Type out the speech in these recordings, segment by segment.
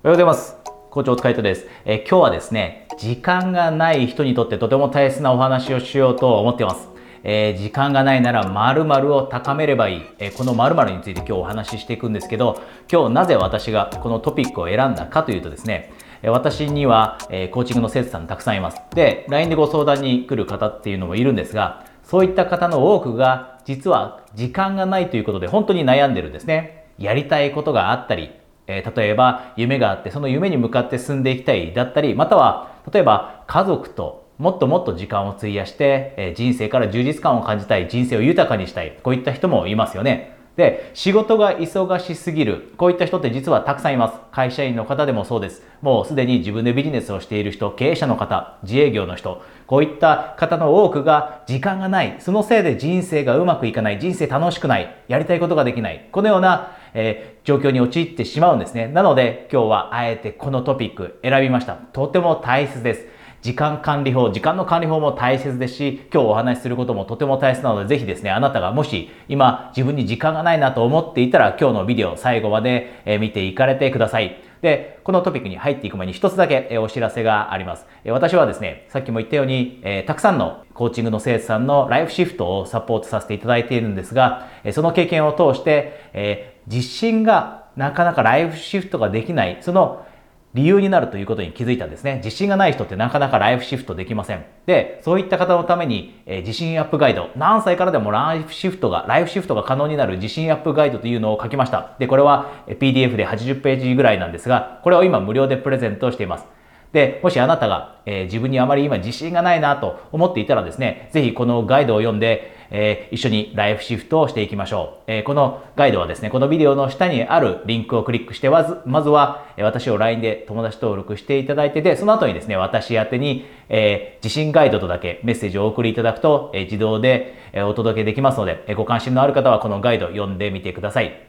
おはようございます。校長お疲れ様です。え今日はですね、時間がない人にとってとても大切なお話をしようと思っています。えー、時間がないなら〇〇を高めればいい、えー、この〇〇について今日お話ししていくんですけど今日なぜ私がこのトピックを選んだかというとですね私には、え、コーチングの生徒さんたくさんいますで LINE でご相談に来る方っていうのもいるんですがそういった方の多くが実は時間がないということで本当に悩んでるんですねやりたいことがあったりえー、例えば夢があってその夢に向かって進んでいきたいだったりまたは例えば家族ともっともっと時間を費やして、えー、人生から充実感を感じたい人生を豊かにしたいこういった人もいますよね。で仕事が忙しすぎるこういった人って実はたくさんいます。会社員の方でもそうです。もうすでに自分でビジネスをしている人経営者の方自営業の人こういった方の多くが時間がない。そのせいで人生がうまくいかない。人生楽しくない。やりたいことができない。このようなえー、状況に陥ってしまうんですね。なので今日はあえてこのトピック選びました。とても大切です。時間管理法、時間の管理法も大切ですし、今日お話しすることもとても大切なので、ぜひですね、あなたがもし今自分に時間がないなと思っていたら、今日のビデオ最後まで見ていかれてください。で、このトピックに入っていく前に一つだけお知らせがあります。私はですね、さっきも言ったように、え、たくさんのコーチングの生徒さんのライフシフトをサポートさせていただいているんですが、その経験を通して、え、自信がなかなかライフシフトができない、その理由になるということに気づいたんですね。自信がない人ってなかなかライフシフトできません。で、そういった方のために、えー、自信アップガイド、何歳からでもライフシフトが、ライフシフトが可能になる自信アップガイドというのを書きました。で、これは PDF で80ページぐらいなんですが、これを今無料でプレゼントしています。で、もしあなたが、えー、自分にあまり今自信がないなと思っていたらですね、ぜひこのガイドを読んで、えー、一緒にライフシフトをしていきましょう、えー、このガイドはですね、このビデオの下にあるリンクをクリックして、まずまずはえ私を LINE で友達登録していただいてで、その後にですね、私宛に、えー、自信ガイドとだけメッセージをお送りいただくと、え、自動でえお届けできますので、え、ご関心のある方はこのガイド読んでみてください。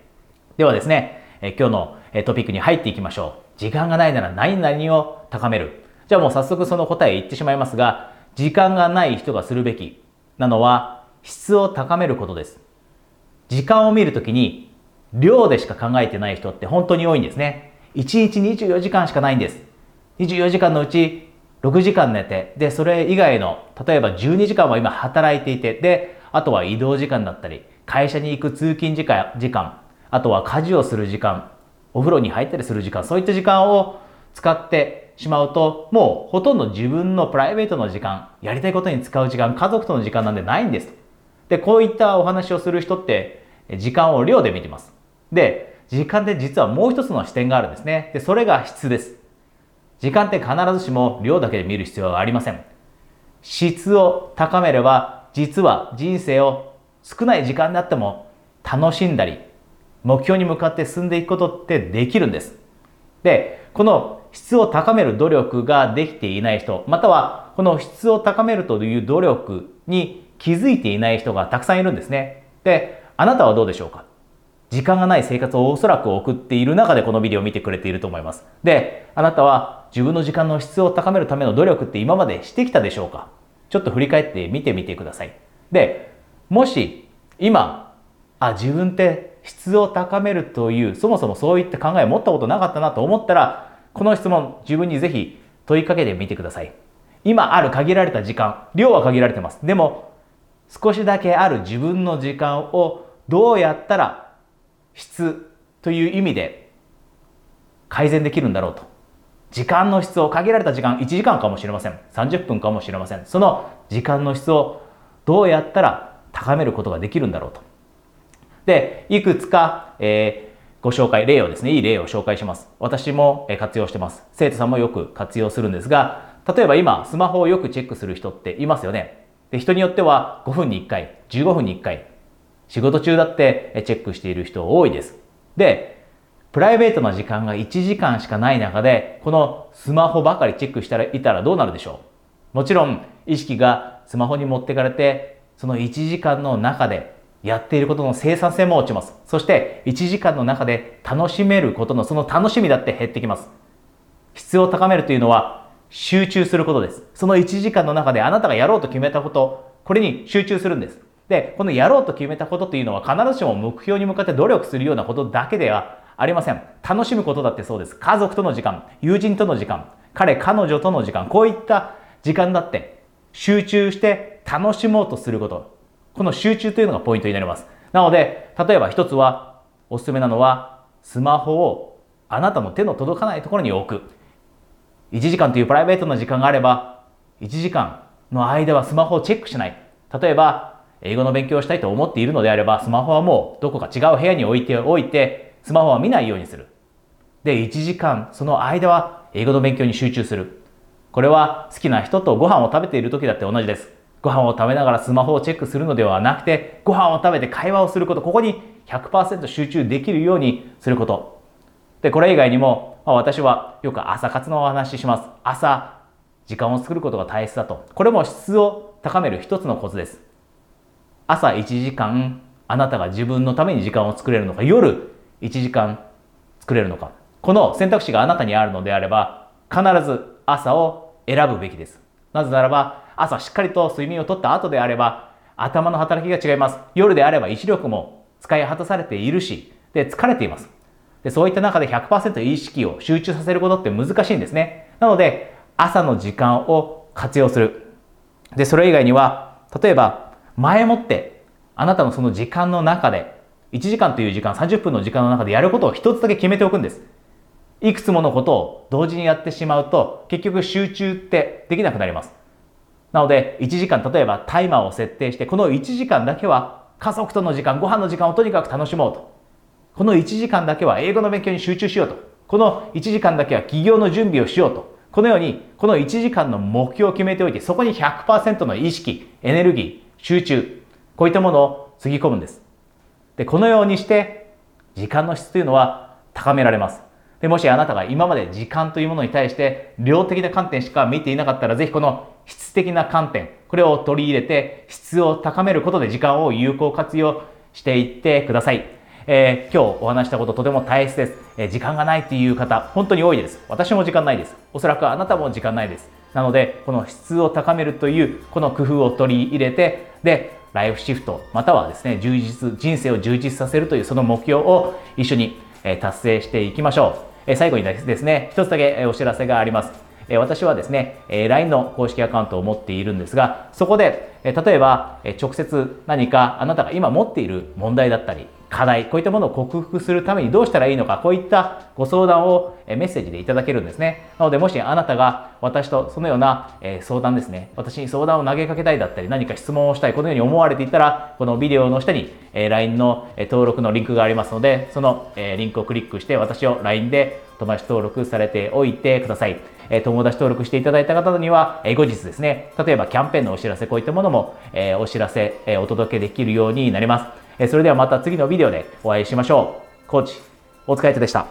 ではですね、え、今日のトピックに入っていきましょう。時間がないなら何々を高める。じゃあもう早速その答え言ってしまいますが、時間がない人がするべきなのは質を高めることです。時間を見るときに量でしか考えてない人って本当に多いんですね。1日24時間しかないんです。24時間のうち6時間寝て、で、それ以外の、例えば12時間は今働いていて、で、あとは移動時間だったり、会社に行く通勤時間、時間、あとは家事をする時間、お風呂に入ったりする時間、そういった時間を使ってしまうと、もうほとんど自分のプライベートの時間、やりたいことに使う時間、家族との時間なんでないんです。で、こういったお話をする人って、時間を量で見てます。で、時間で実はもう一つの視点があるんですね。で、それが質です。時間って必ずしも量だけで見る必要はありません。質を高めれば、実は人生を少ない時間であっても楽しんだり、目標に向かって進んでいくことってできるんです。で、この質を高める努力ができていない人、またはこの質を高めるという努力に気づいていない人がたくさんいるんですね。で、あなたはどうでしょうか？時間がない生活をおそらく送っている中でこのビデオを見てくれていると思います。で、あなたは自分の時間の質を高めるための努力って今までしてきたでしょうか？ちょっと振り返ってみてみてください。で、もし今、あ、自分って質を高めるという、そもそもそういった考えを持ったことなかったなと思ったら、この質問自分にぜひ問いかけてみてください。今ある限られた時間、量は限られてます。でも、少しだけある自分の時間をどうやったら質という意味で改善できるんだろうと。時間の質を限られた時間、1時間かもしれません。30分かもしれません。その時間の質をどうやったら高めることができるんだろうと。で、いくつか、えー、ご紹介、例をですね、いい例を紹介します。私も活用してます。生徒さんもよく活用するんですが、例えば今、スマホをよくチェックする人っていますよね。で、人によっては5分に1回、15分に1回、仕事中だってチェックしている人多いです。で、プライベートな時間が1時間しかない中で、このスマホばかりチェックしたらいたらどうなるでしょう？もちろん、意識がスマホに持ってかれて、その1時間の中でやっていることの生産性も落ちます。そして、1時間の中で楽しめることのその楽しみだって減ってきます。質を高めるというのは集中することです。その1時間の中であなたがやろうと決めたこと、これに集中するんです。で、このやろうと決めたことというのは必ずしも目標に向かって努力するようなことだけではありません。楽しむことだってそうです。家族との時間、友人との時間、彼、彼女との時間、こういった時間だって集中して楽しもうとすること。この集中というのがポイントになります。なので、例えば一つは、おすすめなのは、スマホをあなたの手の届かないところに置く。1時間というプライベートな時間があれば、1時間の間はスマホをチェックしない。例えば、英語の勉強をしたいと思っているのであれば、スマホはもうどこか違う部屋に置いておいて、スマホは見ないようにする。で、1時間、その間は英語の勉強に集中する。これは好きな人とご飯を食べている時だって同じです。ご飯を食べながらスマホをチェックするのではなくて、ご飯を食べて会話をすること、ここに100%集中できるようにすること。で、これ以外にも、まあ、私はよく朝活のお話しします。朝、時間を作ることが大切だと。これも質を高める一つのコツです。朝1時間、あなたが自分のために時間を作れるのか、夜1時間作れるのか。この選択肢があなたにあるのであれば、必ず朝を選ぶべきです。なぜならば、朝しっかりと睡眠をとった後であれば、頭の働きが違います。夜であれば意志力も使い果たされているし、で、疲れています。で、そういった中で100%意識を集中させることって難しいんですね。なので、朝の時間を活用する。で、それ以外には、例えば、前もって、あなたのその時間の中で、1時間という時間、30分の時間の中でやることを一つだけ決めておくんです。いくつものことを同時にやってしまうと、結局集中ってできなくなります。なので、1時間、例えばタイマーを設定して、この1時間だけは家族との時間、ご飯の時間をとにかく楽しもうと。この1時間だけは英語の勉強に集中しようと。この1時間だけは起業の準備をしようと。このように、この1時間の目標を決めておいて、そこに100%の意識、エネルギー、集中、こういったものをつぎ込むんです。で、このようにして、時間の質というのは高められます。で、もしあなたが今まで時間というものに対して量的な観点しか見ていなかったら、ぜひこの質的な観点、これを取り入れて質を高めることで時間を有効活用していってください。えー、今日お話したこととても大切です。えー、時間がないっていう方、本当に多いです。私も時間ないです。おそらくあなたも時間ないです。なので、この質を高めるという、この工夫を取り入れて、で、ライフシフト、またはですね、充実、人生を充実させるというその目標を一緒に達成していきましょう。最後にですね、一つだけお知らせがあります。私はですね、え LINE の公式アカウントを持っているんですが、そこで、例えば、直接何かあなたが今持っている問題だったり、課題、こういったものを克服するためにどうしたらいいのか、こういったご相談をメッセージでいただけるんですね。なので、もしあなたが私とそのような相談ですね、私に相談を投げかけたいだったり、何か質問をしたい、このように思われていたら、このビデオの下に LINE の登録のリンクがありますので、そのリンクをクリックして私を LINE で友達登録されておいてください。友達登録していただいた方には、後日ですね、例えばキャンペーンのお知らせ、こういったものもお知らせ、お届けできるようになります。それではまた次のビデオでお会いしましょう。コーチ、お疲れ様でした。